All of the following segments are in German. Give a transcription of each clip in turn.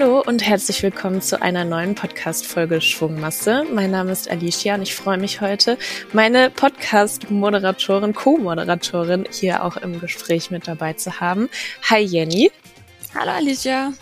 Hallo und herzlich willkommen zu einer neuen Podcast-Folge Schwungmasse. Mein Name ist Alicia und ich freue mich heute, meine Podcast-Moderatorin, Co-Moderatorin hier auch im Gespräch mit dabei zu haben. Hi Jenny. Hallo Alicia.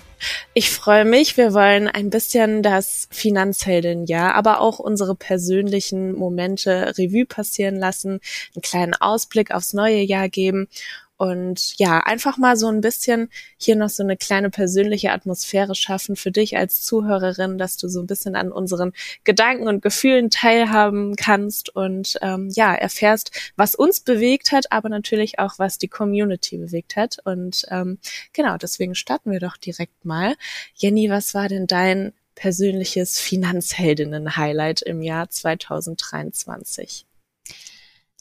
Ich freue mich. Wir wollen ein bisschen das Finanzheldenjahr, aber auch unsere persönlichen Momente Revue passieren lassen, einen kleinen Ausblick aufs neue Jahr geben und ja, einfach mal so ein bisschen hier noch so eine kleine persönliche Atmosphäre schaffen für dich als Zuhörerin, dass du so ein bisschen an unseren Gedanken und Gefühlen teilhaben kannst und ähm, ja, erfährst, was uns bewegt hat, aber natürlich auch, was die Community bewegt hat. Und ähm, genau, deswegen starten wir doch direkt mal. Jenny, was war denn dein persönliches Finanzheldinnen-Highlight im Jahr 2023?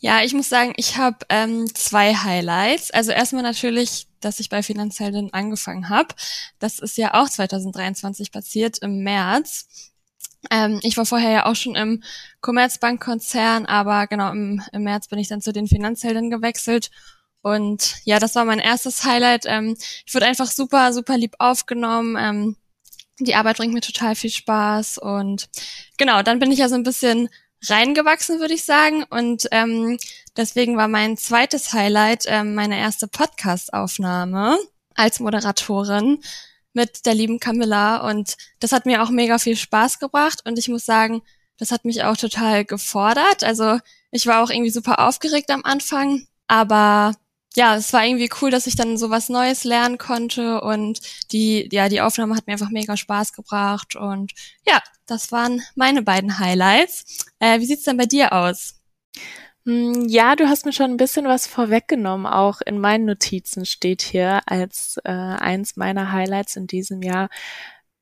Ja, ich muss sagen, ich habe ähm, zwei Highlights. Also erstmal natürlich, dass ich bei Finanzheldin angefangen habe. Das ist ja auch 2023 passiert im März. Ähm, ich war vorher ja auch schon im Commerzbank-Konzern, aber genau im, im März bin ich dann zu den Finanzhelden gewechselt. Und ja, das war mein erstes Highlight. Ähm, ich wurde einfach super, super lieb aufgenommen. Ähm, die Arbeit bringt mir total viel Spaß. Und genau, dann bin ich ja so ein bisschen reingewachsen, würde ich sagen. Und ähm, deswegen war mein zweites Highlight ähm, meine erste Podcast-Aufnahme als Moderatorin mit der lieben Camilla. Und das hat mir auch mega viel Spaß gebracht. Und ich muss sagen, das hat mich auch total gefordert. Also ich war auch irgendwie super aufgeregt am Anfang. Aber ja, es war irgendwie cool, dass ich dann so was Neues lernen konnte und die, ja, die Aufnahme hat mir einfach mega Spaß gebracht und ja, das waren meine beiden Highlights. Äh, wie sieht's denn bei dir aus? Hm, ja, du hast mir schon ein bisschen was vorweggenommen. Auch in meinen Notizen steht hier als äh, eins meiner Highlights in diesem Jahr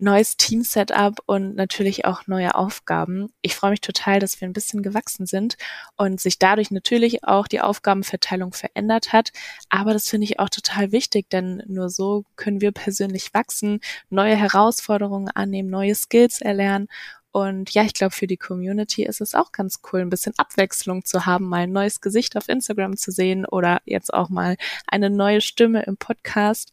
neues Team-Setup und natürlich auch neue Aufgaben. Ich freue mich total, dass wir ein bisschen gewachsen sind und sich dadurch natürlich auch die Aufgabenverteilung verändert hat. Aber das finde ich auch total wichtig, denn nur so können wir persönlich wachsen, neue Herausforderungen annehmen, neue Skills erlernen und ja, ich glaube, für die Community ist es auch ganz cool, ein bisschen Abwechslung zu haben, mal ein neues Gesicht auf Instagram zu sehen oder jetzt auch mal eine neue Stimme im Podcast.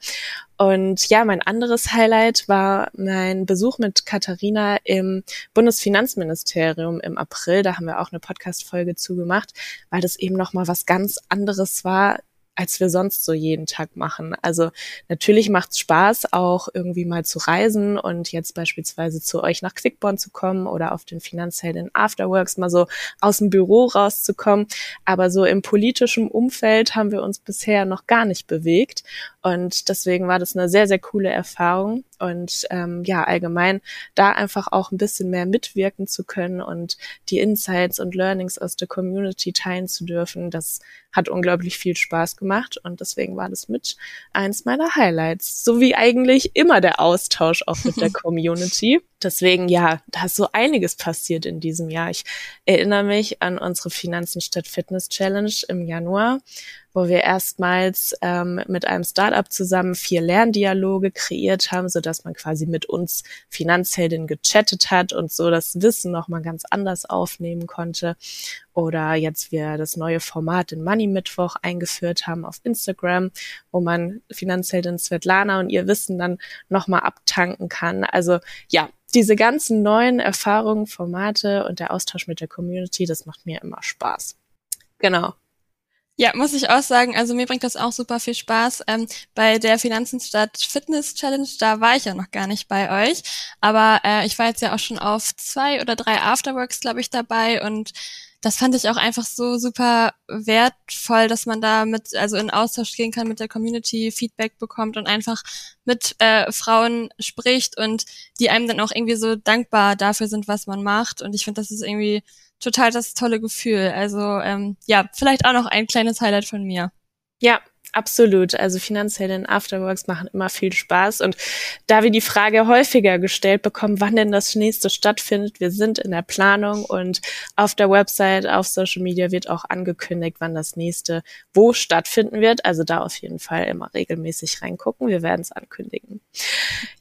Und ja, mein anderes Highlight war mein Besuch mit Katharina im Bundesfinanzministerium im April. Da haben wir auch eine Podcast-Folge zugemacht, weil das eben nochmal was ganz anderes war, als wir sonst so jeden Tag machen. Also natürlich macht es Spaß, auch irgendwie mal zu reisen und jetzt beispielsweise zu euch nach Quickborn zu kommen oder auf den Finanzhelden Afterworks mal so aus dem Büro rauszukommen. Aber so im politischen Umfeld haben wir uns bisher noch gar nicht bewegt. Und deswegen war das eine sehr, sehr coole Erfahrung. Und ähm, ja, allgemein da einfach auch ein bisschen mehr mitwirken zu können und die Insights und Learnings aus der Community teilen zu dürfen, das hat unglaublich viel Spaß gemacht. Und deswegen war das mit eins meiner Highlights. So wie eigentlich immer der Austausch auch mit der Community. Deswegen, ja, da ist so einiges passiert in diesem Jahr. Ich erinnere mich an unsere Finanzen statt Fitness Challenge im Januar wo wir erstmals ähm, mit einem Startup zusammen vier Lerndialoge kreiert haben, so dass man quasi mit uns Finanzheldin gechattet hat und so das Wissen nochmal ganz anders aufnehmen konnte. Oder jetzt wir das neue Format in Money Mittwoch eingeführt haben auf Instagram, wo man Finanzheldin Svetlana und ihr Wissen dann nochmal abtanken kann. Also ja, diese ganzen neuen Erfahrungen, Formate und der Austausch mit der Community, das macht mir immer Spaß. Genau. Ja, muss ich auch sagen, also mir bringt das auch super viel Spaß. Ähm, bei der Finanzen statt Fitness Challenge, da war ich ja noch gar nicht bei euch, aber äh, ich war jetzt ja auch schon auf zwei oder drei Afterworks, glaube ich, dabei und das fand ich auch einfach so super wertvoll, dass man da mit, also in Austausch gehen kann mit der Community, Feedback bekommt und einfach mit äh, Frauen spricht und die einem dann auch irgendwie so dankbar dafür sind, was man macht. Und ich finde, das ist irgendwie total das tolle Gefühl. Also ähm, ja, vielleicht auch noch ein kleines Highlight von mir. Ja, Absolut. Also finanzielle Afterworks machen immer viel Spaß. Und da wir die Frage häufiger gestellt bekommen, wann denn das nächste stattfindet, wir sind in der Planung und auf der Website, auf Social Media wird auch angekündigt, wann das nächste wo stattfinden wird. Also da auf jeden Fall immer regelmäßig reingucken. Wir werden es ankündigen.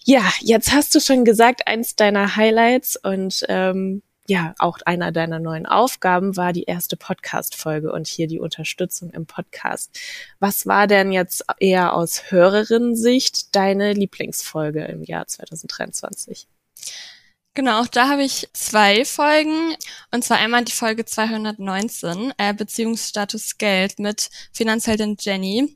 Ja, jetzt hast du schon gesagt, eins deiner Highlights und ähm, ja, auch einer deiner neuen Aufgaben war die erste Podcast-Folge und hier die Unterstützung im Podcast. Was war denn jetzt eher aus Hörerinnensicht deine Lieblingsfolge im Jahr 2023? Genau, auch da habe ich zwei Folgen. Und zwar einmal die Folge 219, äh, Beziehungsstatus Geld mit Finanzheldin Jenny.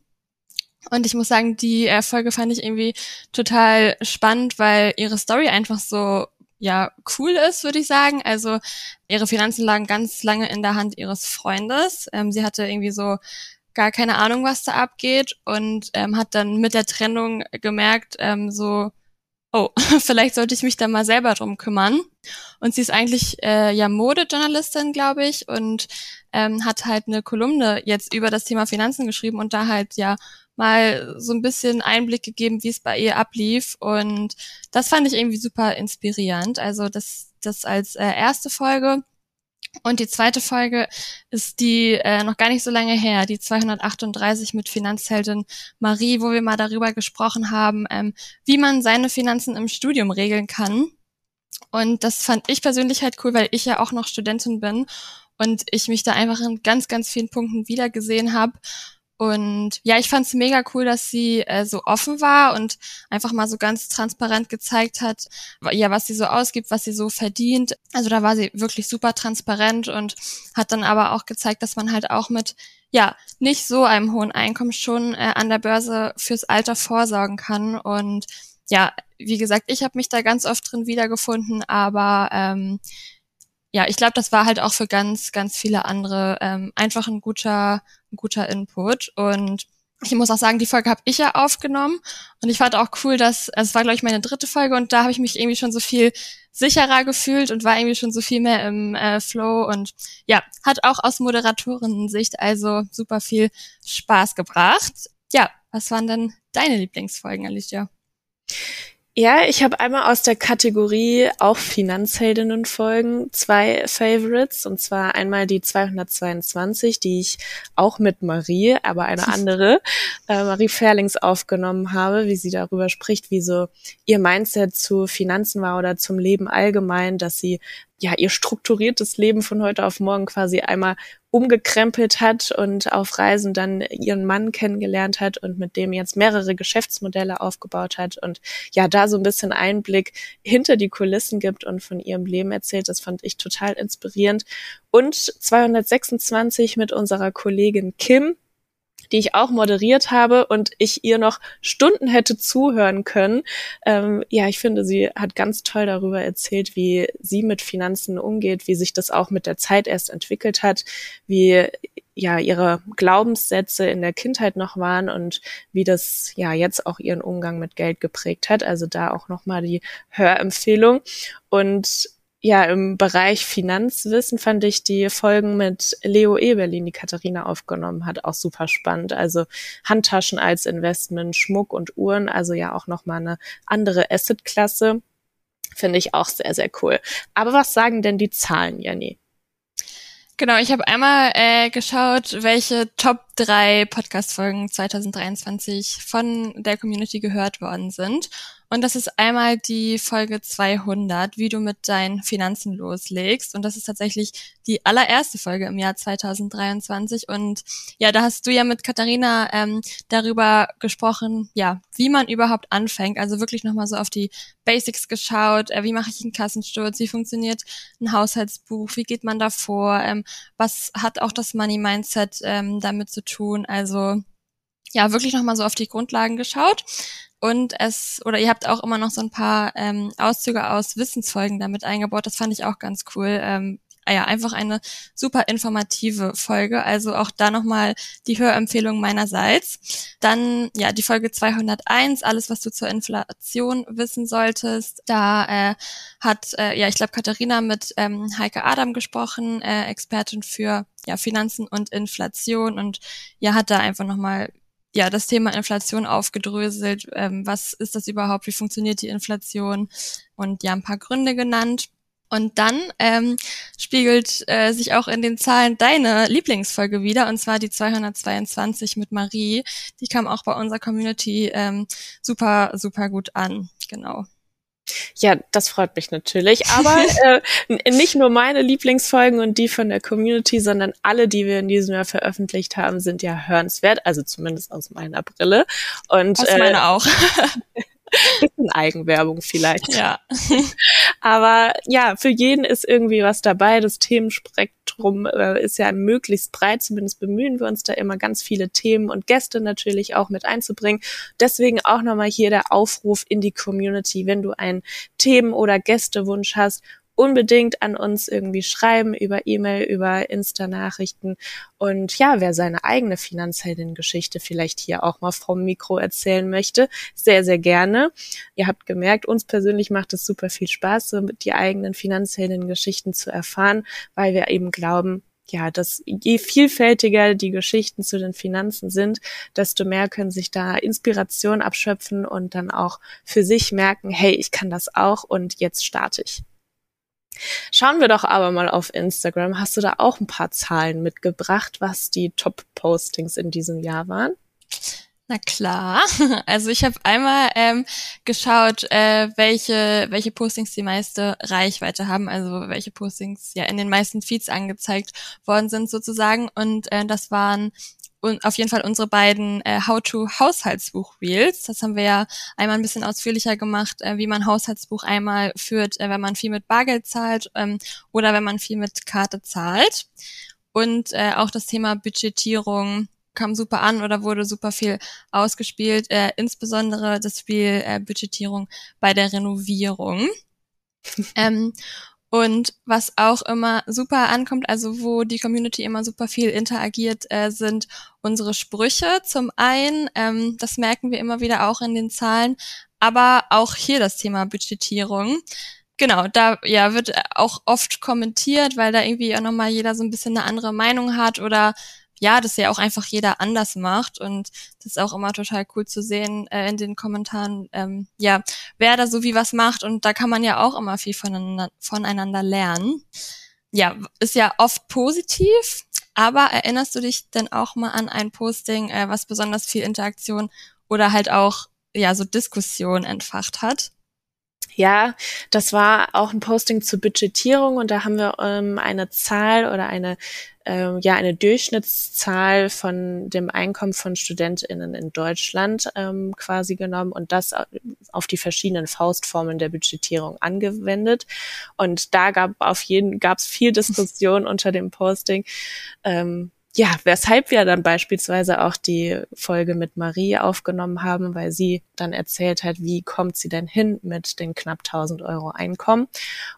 Und ich muss sagen, die äh, Folge fand ich irgendwie total spannend, weil ihre Story einfach so ja cool ist, würde ich sagen. Also ihre Finanzen lagen ganz lange in der Hand ihres Freundes. Ähm, sie hatte irgendwie so gar keine Ahnung, was da abgeht und ähm, hat dann mit der Trennung gemerkt, ähm, so oh, vielleicht sollte ich mich da mal selber drum kümmern. Und sie ist eigentlich äh, ja Modejournalistin, glaube ich, und ähm, hat halt eine Kolumne jetzt über das Thema Finanzen geschrieben und da halt ja mal so ein bisschen Einblick gegeben, wie es bei ihr ablief. Und das fand ich irgendwie super inspirierend. Also das, das als äh, erste Folge. Und die zweite Folge ist die äh, noch gar nicht so lange her, die 238 mit Finanzheldin Marie, wo wir mal darüber gesprochen haben, ähm, wie man seine Finanzen im Studium regeln kann. Und das fand ich persönlich halt cool, weil ich ja auch noch Studentin bin und ich mich da einfach in ganz, ganz vielen Punkten wiedergesehen habe und ja, ich fand es mega cool, dass sie äh, so offen war und einfach mal so ganz transparent gezeigt hat, ja, was sie so ausgibt, was sie so verdient. Also da war sie wirklich super transparent und hat dann aber auch gezeigt, dass man halt auch mit ja nicht so einem hohen Einkommen schon äh, an der Börse fürs Alter vorsorgen kann. Und ja, wie gesagt, ich habe mich da ganz oft drin wiedergefunden, aber ähm, ja, ich glaube, das war halt auch für ganz, ganz viele andere ähm, einfach ein guter, guter Input. Und ich muss auch sagen, die Folge habe ich ja aufgenommen und ich fand auch cool, dass also es war glaube ich meine dritte Folge und da habe ich mich irgendwie schon so viel sicherer gefühlt und war irgendwie schon so viel mehr im äh, Flow und ja, hat auch aus Moderatoren-Sicht also super viel Spaß gebracht. Ja, was waren denn deine Lieblingsfolgen, Alicia? Ja, ich habe einmal aus der Kategorie auch Finanzheldinnen folgen zwei Favorites und zwar einmal die 222, die ich auch mit Marie, aber eine andere, äh, Marie Ferlings aufgenommen habe, wie sie darüber spricht, wie so ihr Mindset zu Finanzen war oder zum Leben allgemein, dass sie ja ihr strukturiertes Leben von heute auf morgen quasi einmal umgekrempelt hat und auf Reisen dann ihren Mann kennengelernt hat und mit dem jetzt mehrere Geschäftsmodelle aufgebaut hat und ja da so ein bisschen Einblick hinter die Kulissen gibt und von ihrem Leben erzählt. Das fand ich total inspirierend. Und 226 mit unserer Kollegin Kim, die ich auch moderiert habe und ich ihr noch Stunden hätte zuhören können. Ähm, ja, ich finde, sie hat ganz toll darüber erzählt, wie sie mit Finanzen umgeht, wie sich das auch mit der Zeit erst entwickelt hat, wie ja ihre Glaubenssätze in der Kindheit noch waren und wie das ja jetzt auch ihren Umgang mit Geld geprägt hat. Also da auch noch mal die Hörempfehlung und ja, im Bereich Finanzwissen fand ich die Folgen mit Leo Eberlin, die Katharina aufgenommen hat, auch super spannend. Also Handtaschen als Investment, Schmuck und Uhren, also ja auch nochmal eine andere Assetklasse. Finde ich auch sehr, sehr cool. Aber was sagen denn die Zahlen, Jenny? Genau, ich habe einmal äh, geschaut, welche Top 3 Podcast-Folgen 2023 von der Community gehört worden sind. Und das ist einmal die Folge 200, wie du mit deinen Finanzen loslegst. Und das ist tatsächlich die allererste Folge im Jahr 2023. Und ja, da hast du ja mit Katharina ähm, darüber gesprochen, ja, wie man überhaupt anfängt. Also wirklich nochmal so auf die Basics geschaut. Äh, wie mache ich einen Kassensturz? Wie funktioniert ein Haushaltsbuch? Wie geht man davor? Ähm, was hat auch das Money Mindset ähm, damit zu tun? Also ja, wirklich nochmal so auf die Grundlagen geschaut. Und es, oder ihr habt auch immer noch so ein paar ähm, Auszüge aus Wissensfolgen damit eingebaut. Das fand ich auch ganz cool. Ähm, ah ja, einfach eine super informative Folge. Also auch da nochmal die Hörempfehlung meinerseits. Dann, ja, die Folge 201, alles, was du zur Inflation wissen solltest. Da äh, hat, äh, ja, ich glaube, Katharina mit ähm, Heike Adam gesprochen, äh, Expertin für ja, Finanzen und Inflation und ja, hat da einfach nochmal ja das Thema Inflation aufgedröselt. Ähm, was ist das überhaupt? Wie funktioniert die Inflation? Und ja, ein paar Gründe genannt. Und dann ähm, spiegelt äh, sich auch in den Zahlen deine Lieblingsfolge wieder, und zwar die 222 mit Marie. Die kam auch bei unserer Community ähm, super, super gut an. Genau. Ja, das freut mich natürlich. Aber äh, nicht nur meine Lieblingsfolgen und die von der Community, sondern alle, die wir in diesem Jahr veröffentlicht haben, sind ja hörenswert. Also zumindest aus meiner Brille. Und aus meiner äh, auch. bisschen Eigenwerbung vielleicht. Ja. Aber ja, für jeden ist irgendwie was dabei. Das Themenspektrum äh, ist ja möglichst breit. Zumindest bemühen wir uns da immer ganz viele Themen und Gäste natürlich auch mit einzubringen. Deswegen auch nochmal hier der Aufruf in die Community. Wenn du einen Themen- oder Gästewunsch hast unbedingt an uns irgendwie schreiben über E-Mail, über Insta-Nachrichten. Und ja, wer seine eigene Finanzheldin-Geschichte vielleicht hier auch mal vom Mikro erzählen möchte, sehr, sehr gerne. Ihr habt gemerkt, uns persönlich macht es super viel Spaß, so die eigenen Finanzheldinnen-Geschichten zu erfahren, weil wir eben glauben, ja, dass je vielfältiger die Geschichten zu den Finanzen sind, desto mehr können sich da Inspiration abschöpfen und dann auch für sich merken, hey, ich kann das auch und jetzt starte ich. Schauen wir doch aber mal auf Instagram. Hast du da auch ein paar Zahlen mitgebracht, was die Top-Postings in diesem Jahr waren? Na klar. Also ich habe einmal ähm, geschaut, äh, welche, welche Postings die meiste Reichweite haben, also welche Postings ja in den meisten Feeds angezeigt worden sind sozusagen. Und äh, das waren und auf jeden Fall unsere beiden äh, How-to-Haushaltsbuch-Reels. Das haben wir ja einmal ein bisschen ausführlicher gemacht, äh, wie man Haushaltsbuch einmal führt, äh, wenn man viel mit Bargeld zahlt ähm, oder wenn man viel mit Karte zahlt. Und äh, auch das Thema Budgetierung kam super an oder wurde super viel ausgespielt, äh, insbesondere das Spiel äh, Budgetierung bei der Renovierung. ähm, und was auch immer super ankommt, also wo die Community immer super viel interagiert, äh, sind unsere Sprüche. Zum einen, ähm, das merken wir immer wieder auch in den Zahlen, aber auch hier das Thema Budgetierung. Genau, da ja wird auch oft kommentiert, weil da irgendwie auch nochmal jeder so ein bisschen eine andere Meinung hat oder ja, das ja auch einfach jeder anders macht und das ist auch immer total cool zu sehen äh, in den Kommentaren, ähm, ja, wer da so wie was macht und da kann man ja auch immer viel voneinander, voneinander lernen. Ja, ist ja oft positiv, aber erinnerst du dich denn auch mal an ein Posting, äh, was besonders viel Interaktion oder halt auch ja so Diskussion entfacht hat? Ja, das war auch ein Posting zur Budgetierung und da haben wir ähm, eine Zahl oder eine ähm, ja eine Durchschnittszahl von dem Einkommen von StudentInnen in Deutschland ähm, quasi genommen und das auf die verschiedenen Faustformen der Budgetierung angewendet. Und da gab auf jeden gab es viel Diskussion unter dem Posting. Ähm, ja, weshalb wir dann beispielsweise auch die Folge mit Marie aufgenommen haben, weil sie dann erzählt hat, wie kommt sie denn hin mit den knapp 1000 Euro Einkommen.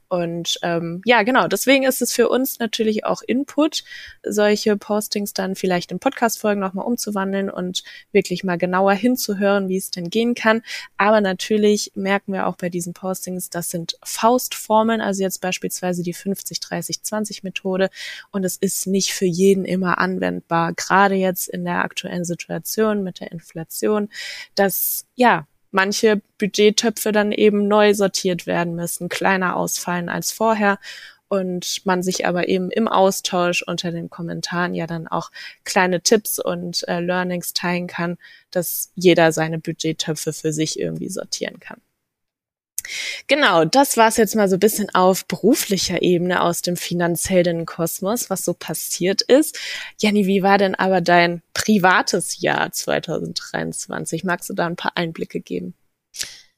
Und ähm, ja, genau, deswegen ist es für uns natürlich auch Input, solche Postings dann vielleicht in Podcast-Folgen nochmal umzuwandeln und wirklich mal genauer hinzuhören, wie es denn gehen kann. Aber natürlich merken wir auch bei diesen Postings, das sind Faustformeln, also jetzt beispielsweise die 50-30-20-Methode. Und es ist nicht für jeden immer anwendbar, gerade jetzt in der aktuellen Situation mit der Inflation, dass ja manche Budgettöpfe dann eben neu sortiert werden müssen, kleiner ausfallen als vorher und man sich aber eben im Austausch unter den Kommentaren ja dann auch kleine Tipps und äh, Learnings teilen kann, dass jeder seine Budgettöpfe für sich irgendwie sortieren kann. Genau, das war es jetzt mal so ein bisschen auf beruflicher Ebene aus dem Finanzheldenkosmos, was so passiert ist. Janni, wie war denn aber dein privates Jahr 2023? Magst du da ein paar Einblicke geben?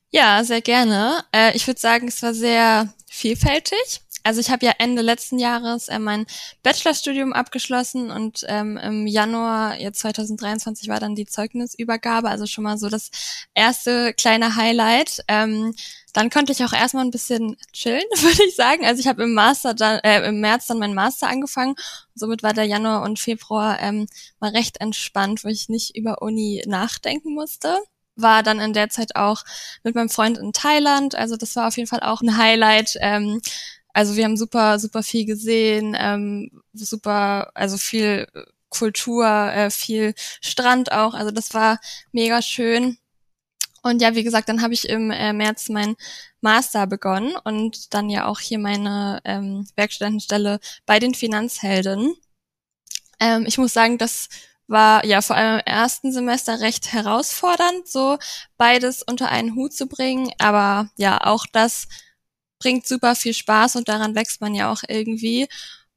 Ja, sehr gerne. Äh, ich würde sagen, es war sehr vielfältig also ich habe ja Ende letzten Jahres äh, mein Bachelorstudium abgeschlossen und ähm, im Januar jetzt 2023 war dann die Zeugnisübergabe, also schon mal so das erste kleine Highlight. Ähm, dann konnte ich auch erstmal ein bisschen chillen, würde ich sagen. Also ich habe im Master dann, äh, im März dann meinen Master angefangen. Somit war der Januar und Februar ähm, mal recht entspannt, wo ich nicht über Uni nachdenken musste war dann in der Zeit auch mit meinem Freund in Thailand. Also das war auf jeden Fall auch ein Highlight. Ähm, also wir haben super, super viel gesehen, ähm, super, also viel Kultur, äh, viel Strand auch. Also das war mega schön. Und ja, wie gesagt, dann habe ich im äh, März mein Master begonnen und dann ja auch hier meine ähm, Werkstudentenstelle bei den Finanzhelden. Ähm, ich muss sagen, das war ja vor allem im ersten Semester recht herausfordernd, so beides unter einen Hut zu bringen. Aber ja, auch das bringt super viel Spaß und daran wächst man ja auch irgendwie.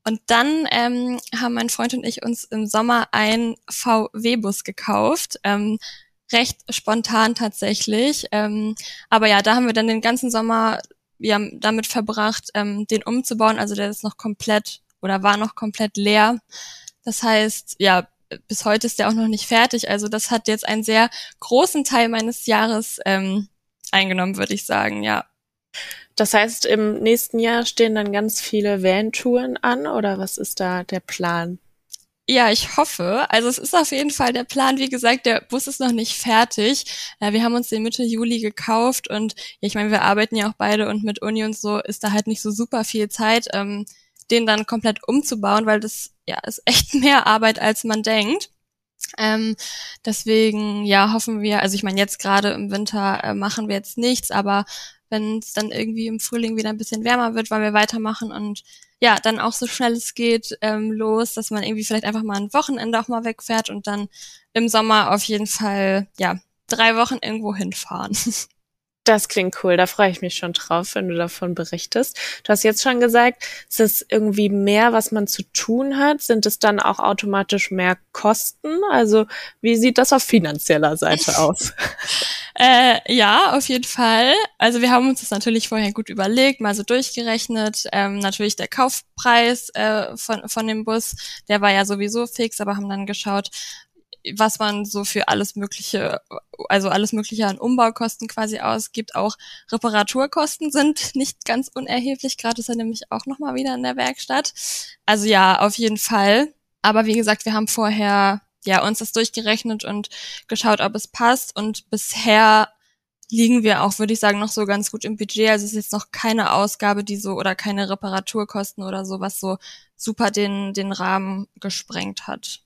Und dann ähm, haben mein Freund und ich uns im Sommer ein VW-Bus gekauft. Ähm, recht spontan tatsächlich. Ähm, aber ja, da haben wir dann den ganzen Sommer ja, damit verbracht, ähm, den umzubauen. Also der ist noch komplett oder war noch komplett leer. Das heißt, ja, bis heute ist der auch noch nicht fertig. Also das hat jetzt einen sehr großen Teil meines Jahres ähm, eingenommen, würde ich sagen, ja. Das heißt, im nächsten Jahr stehen dann ganz viele Van-Touren an oder was ist da der Plan? Ja, ich hoffe. Also es ist auf jeden Fall der Plan. Wie gesagt, der Bus ist noch nicht fertig. Äh, wir haben uns den Mitte Juli gekauft und ich meine, wir arbeiten ja auch beide und mit Uni und so ist da halt nicht so super viel Zeit, ähm, den dann komplett umzubauen, weil das ja ist echt mehr Arbeit, als man denkt. Ähm, deswegen, ja, hoffen wir, also ich meine, jetzt gerade im Winter äh, machen wir jetzt nichts, aber wenn es dann irgendwie im Frühling wieder ein bisschen wärmer wird, wollen wir weitermachen und ja, dann auch so schnell es geht ähm, los, dass man irgendwie vielleicht einfach mal ein Wochenende auch mal wegfährt und dann im Sommer auf jeden Fall, ja, drei Wochen irgendwo hinfahren. Das klingt cool, da freue ich mich schon drauf, wenn du davon berichtest. Du hast jetzt schon gesagt, ist es irgendwie mehr, was man zu tun hat? Sind es dann auch automatisch mehr Kosten? Also wie sieht das auf finanzieller Seite aus? äh, ja, auf jeden Fall. Also wir haben uns das natürlich vorher gut überlegt, mal so durchgerechnet. Ähm, natürlich der Kaufpreis äh, von, von dem Bus, der war ja sowieso fix, aber haben dann geschaut, was man so für alles Mögliche, also alles Mögliche an Umbaukosten quasi ausgibt. Auch Reparaturkosten sind nicht ganz unerheblich. Gerade ist er nämlich auch nochmal wieder in der Werkstatt. Also ja, auf jeden Fall. Aber wie gesagt, wir haben vorher ja uns das durchgerechnet und geschaut, ob es passt. Und bisher liegen wir auch, würde ich sagen, noch so ganz gut im Budget. Also es ist jetzt noch keine Ausgabe, die so oder keine Reparaturkosten oder so, was so super den, den Rahmen gesprengt hat.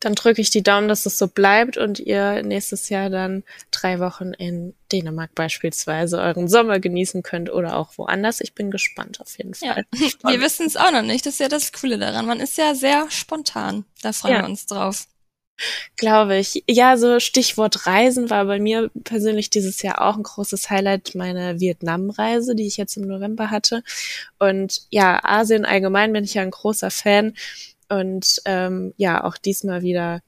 Dann drücke ich die Daumen, dass es so bleibt und ihr nächstes Jahr dann drei Wochen in Dänemark beispielsweise euren Sommer genießen könnt oder auch woanders. Ich bin gespannt auf jeden Fall. Ja. Wir wissen es auch noch nicht. Das ist ja das Coole daran. Man ist ja sehr spontan. Da freuen ja. wir uns drauf. Glaube ich. Ja, so Stichwort Reisen war bei mir persönlich dieses Jahr auch ein großes Highlight, meine Vietnam-Reise, die ich jetzt im November hatte. Und ja, Asien allgemein bin ich ja ein großer Fan. Und ähm, ja, auch diesmal wieder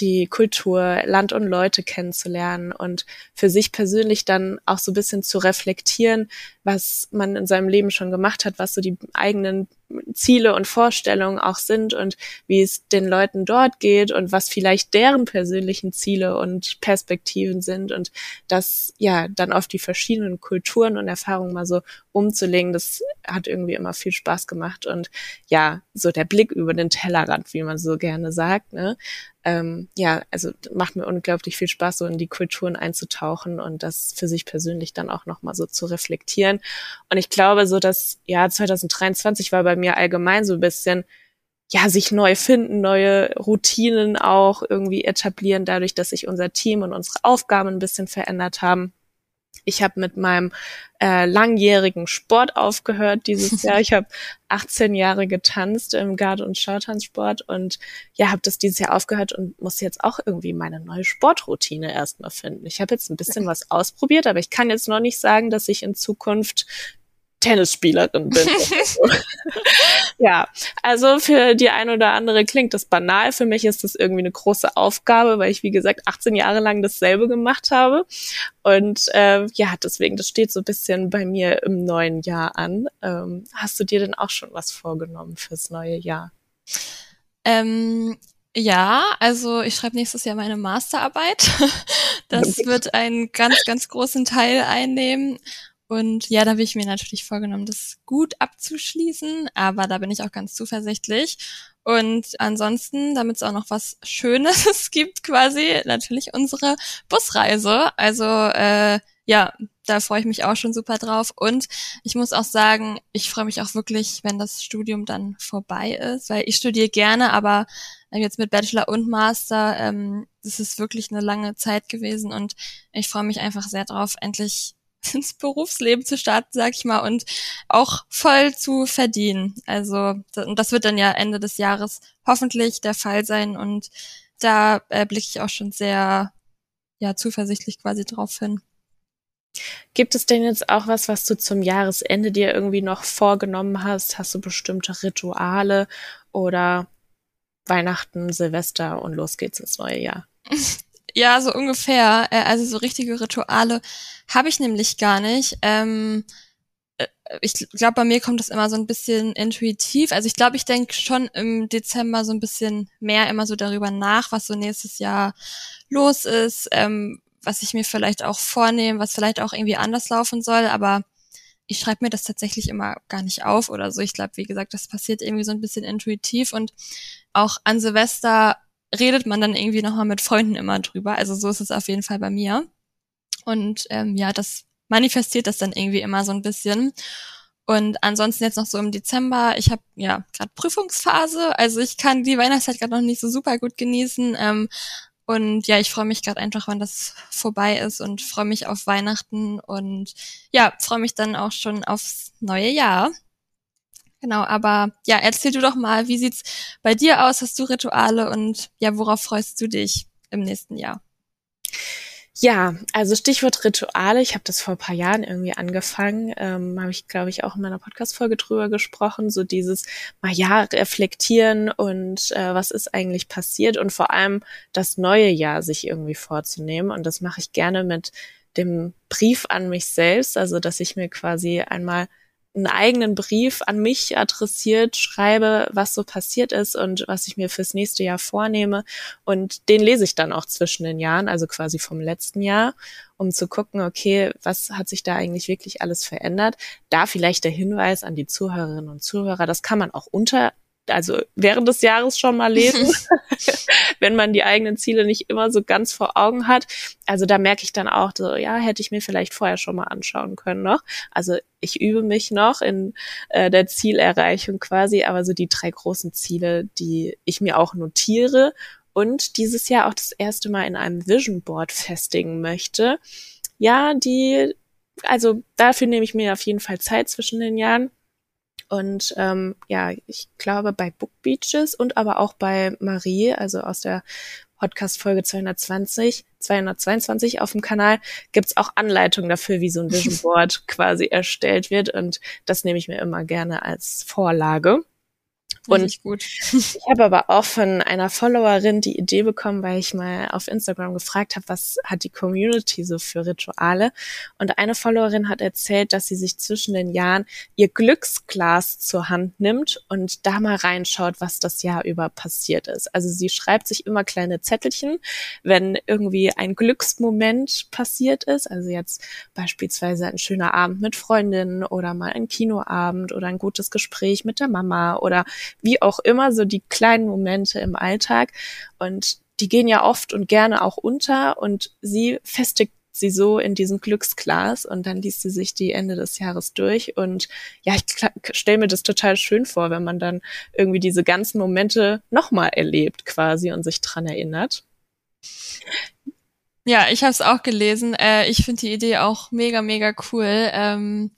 die Kultur, Land und Leute kennenzulernen und für sich persönlich dann auch so ein bisschen zu reflektieren, was man in seinem Leben schon gemacht hat, was so die eigenen Ziele und Vorstellungen auch sind und wie es den Leuten dort geht und was vielleicht deren persönlichen Ziele und Perspektiven sind und das ja dann auf die verschiedenen Kulturen und Erfahrungen mal so umzulegen, das hat irgendwie immer viel Spaß gemacht und ja, so der Blick über den Tellerrand, wie man so gerne sagt, ne? Ähm, ja, also macht mir unglaublich viel Spaß, so in die Kulturen einzutauchen und das für sich persönlich dann auch nochmal so zu reflektieren. Und ich glaube, so das Jahr 2023 war bei mir allgemein so ein bisschen, ja, sich neu finden, neue Routinen auch irgendwie etablieren, dadurch, dass sich unser Team und unsere Aufgaben ein bisschen verändert haben. Ich habe mit meinem äh, langjährigen Sport aufgehört dieses Jahr. Ich habe 18 Jahre getanzt im Garde- und Schautanzsport und ja, habe das dieses Jahr aufgehört und muss jetzt auch irgendwie meine neue Sportroutine erstmal finden. Ich habe jetzt ein bisschen was ausprobiert, aber ich kann jetzt noch nicht sagen, dass ich in Zukunft Tennisspielerin bin. ja, also für die eine oder andere klingt das banal. Für mich ist das irgendwie eine große Aufgabe, weil ich, wie gesagt, 18 Jahre lang dasselbe gemacht habe. Und äh, ja, deswegen, das steht so ein bisschen bei mir im neuen Jahr an. Ähm, hast du dir denn auch schon was vorgenommen fürs neue Jahr? Ähm, ja, also ich schreibe nächstes Jahr meine Masterarbeit. Das wird einen ganz, ganz großen Teil einnehmen. Und ja, da habe ich mir natürlich vorgenommen, das gut abzuschließen, aber da bin ich auch ganz zuversichtlich. Und ansonsten, damit es auch noch was Schönes gibt, quasi natürlich unsere Busreise. Also äh, ja, da freue ich mich auch schon super drauf. Und ich muss auch sagen, ich freue mich auch wirklich, wenn das Studium dann vorbei ist, weil ich studiere gerne, aber jetzt mit Bachelor und Master, ähm, das ist wirklich eine lange Zeit gewesen und ich freue mich einfach sehr drauf, endlich ins Berufsleben zu starten, sag ich mal, und auch voll zu verdienen. Also das wird dann ja Ende des Jahres hoffentlich der Fall sein und da äh, blicke ich auch schon sehr ja zuversichtlich quasi drauf hin. Gibt es denn jetzt auch was, was du zum Jahresende dir irgendwie noch vorgenommen hast? Hast du bestimmte Rituale oder Weihnachten, Silvester und los geht's ins neue Jahr? Ja, so ungefähr. Äh, also so richtige Rituale habe ich nämlich gar nicht. Ähm, äh, ich glaube, bei mir kommt das immer so ein bisschen intuitiv. Also ich glaube, ich denke schon im Dezember so ein bisschen mehr immer so darüber nach, was so nächstes Jahr los ist, ähm, was ich mir vielleicht auch vornehme, was vielleicht auch irgendwie anders laufen soll, aber ich schreibe mir das tatsächlich immer gar nicht auf oder so. Ich glaube, wie gesagt, das passiert irgendwie so ein bisschen intuitiv und auch an Silvester redet man dann irgendwie nochmal mit Freunden immer drüber. Also so ist es auf jeden Fall bei mir. Und ähm, ja, das manifestiert das dann irgendwie immer so ein bisschen. Und ansonsten jetzt noch so im Dezember, ich habe ja gerade Prüfungsphase, also ich kann die Weihnachtszeit gerade noch nicht so super gut genießen. Ähm, und ja, ich freue mich gerade einfach, wann das vorbei ist und freue mich auf Weihnachten und ja, freue mich dann auch schon aufs neue Jahr. Genau, aber ja, erzähl du doch mal, wie sieht's bei dir aus? Hast du Rituale und ja, worauf freust du dich im nächsten Jahr? Ja, also Stichwort Rituale. Ich habe das vor ein paar Jahren irgendwie angefangen. Ähm, habe ich, glaube ich, auch in meiner Podcast-Folge drüber gesprochen. So dieses mal ja reflektieren und äh, was ist eigentlich passiert und vor allem das neue Jahr sich irgendwie vorzunehmen. Und das mache ich gerne mit dem Brief an mich selbst, also dass ich mir quasi einmal einen eigenen Brief an mich adressiert, schreibe, was so passiert ist und was ich mir fürs nächste Jahr vornehme. Und den lese ich dann auch zwischen den Jahren, also quasi vom letzten Jahr, um zu gucken, okay, was hat sich da eigentlich wirklich alles verändert? Da vielleicht der Hinweis an die Zuhörerinnen und Zuhörer, das kann man auch unter also während des Jahres schon mal lesen, wenn man die eigenen Ziele nicht immer so ganz vor Augen hat. Also da merke ich dann auch, so, ja, hätte ich mir vielleicht vorher schon mal anschauen können noch. Also ich übe mich noch in äh, der Zielerreichung quasi, aber so die drei großen Ziele, die ich mir auch notiere und dieses Jahr auch das erste Mal in einem Vision Board festigen möchte. Ja, die, also dafür nehme ich mir auf jeden Fall Zeit zwischen den Jahren und ähm, ja, ich glaube bei Book Beaches und aber auch bei Marie, also aus der Podcast-Folge 220, 222 auf dem Kanal, gibt's auch Anleitungen dafür, wie so ein Vision Board quasi erstellt wird. Und das nehme ich mir immer gerne als Vorlage. Und ich gut. ich habe aber auch von einer Followerin die Idee bekommen, weil ich mal auf Instagram gefragt habe, was hat die Community so für Rituale. Und eine Followerin hat erzählt, dass sie sich zwischen den Jahren ihr Glücksglas zur Hand nimmt und da mal reinschaut, was das Jahr über passiert ist. Also sie schreibt sich immer kleine Zettelchen, wenn irgendwie ein Glücksmoment passiert ist. Also jetzt beispielsweise ein schöner Abend mit Freundinnen oder mal ein Kinoabend oder ein gutes Gespräch mit der Mama oder wie auch immer, so die kleinen Momente im Alltag. Und die gehen ja oft und gerne auch unter und sie festigt sie so in diesem Glücksglas und dann liest sie sich die Ende des Jahres durch und ja, ich stelle mir das total schön vor, wenn man dann irgendwie diese ganzen Momente nochmal erlebt quasi und sich dran erinnert. Ja, ich habe es auch gelesen. Äh, ich finde die Idee auch mega, mega cool. Ähm,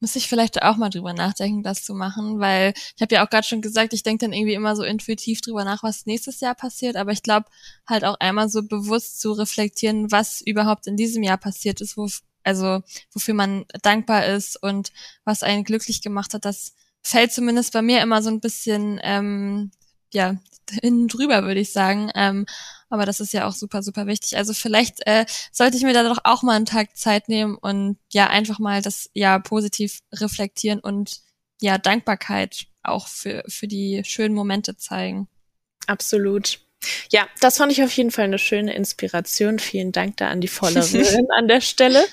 muss ich vielleicht auch mal drüber nachdenken, das zu machen, weil ich habe ja auch gerade schon gesagt, ich denke dann irgendwie immer so intuitiv drüber nach, was nächstes Jahr passiert, aber ich glaube halt auch einmal so bewusst zu reflektieren, was überhaupt in diesem Jahr passiert ist, wo, also wofür man dankbar ist und was einen glücklich gemacht hat, das fällt zumindest bei mir immer so ein bisschen ähm, ja hin drüber, würde ich sagen. Ähm, aber das ist ja auch super, super wichtig. Also vielleicht äh, sollte ich mir da doch auch mal einen Tag Zeit nehmen und ja, einfach mal das ja positiv reflektieren und ja, Dankbarkeit auch für, für die schönen Momente zeigen. Absolut. Ja, das fand ich auf jeden Fall eine schöne Inspiration. Vielen Dank da an die Vollerin an der Stelle.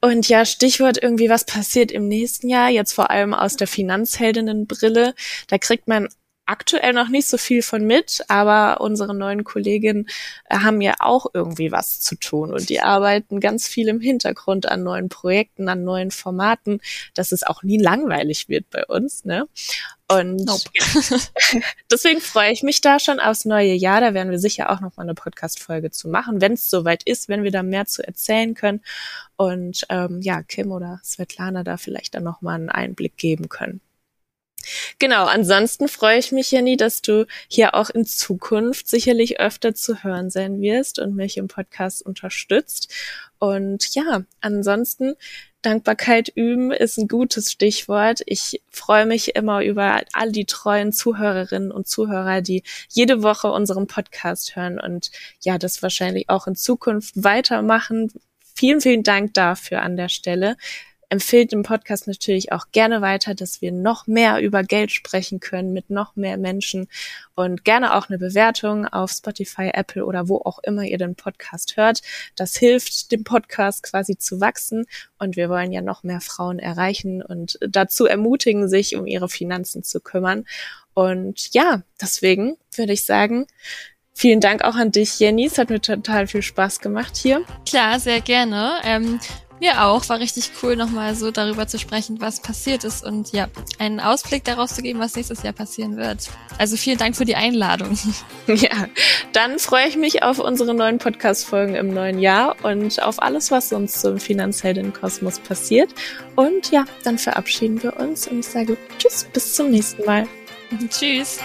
Und ja, Stichwort irgendwie, was passiert im nächsten Jahr, jetzt vor allem aus der Finanzheldinnenbrille. Da kriegt man aktuell noch nicht so viel von mit, aber unsere neuen Kolleginnen äh, haben ja auch irgendwie was zu tun und die arbeiten ganz viel im Hintergrund an neuen Projekten, an neuen Formaten, dass es auch nie langweilig wird bei uns. Ne? Und nope. deswegen freue ich mich da schon aufs neue Jahr. Da werden wir sicher auch noch mal eine Podcast-Folge zu machen, wenn es soweit ist, wenn wir da mehr zu erzählen können. Und ähm, ja, Kim oder Svetlana da vielleicht dann noch mal einen Einblick geben können. Genau, ansonsten freue ich mich, Jenny, dass du hier auch in Zukunft sicherlich öfter zu hören sein wirst und mich im Podcast unterstützt. Und ja, ansonsten Dankbarkeit üben ist ein gutes Stichwort. Ich freue mich immer über all die treuen Zuhörerinnen und Zuhörer, die jede Woche unseren Podcast hören und ja, das wahrscheinlich auch in Zukunft weitermachen. Vielen, vielen Dank dafür an der Stelle empfiehlt den Podcast natürlich auch gerne weiter, dass wir noch mehr über Geld sprechen können mit noch mehr Menschen und gerne auch eine Bewertung auf Spotify, Apple oder wo auch immer ihr den Podcast hört. Das hilft dem Podcast quasi zu wachsen und wir wollen ja noch mehr Frauen erreichen und dazu ermutigen, sich um ihre Finanzen zu kümmern. Und ja, deswegen würde ich sagen, Vielen Dank auch an dich, Jenny. Es hat mir total viel Spaß gemacht hier. Klar, sehr gerne. Ähm, mir auch. War richtig cool, nochmal so darüber zu sprechen, was passiert ist und ja, einen Ausblick daraus zu geben, was nächstes Jahr passieren wird. Also vielen Dank für die Einladung. Ja, dann freue ich mich auf unsere neuen Podcast-Folgen im neuen Jahr und auf alles, was uns zum finanziellen Kosmos passiert. Und ja, dann verabschieden wir uns und ich sage Tschüss, bis zum nächsten Mal. Tschüss.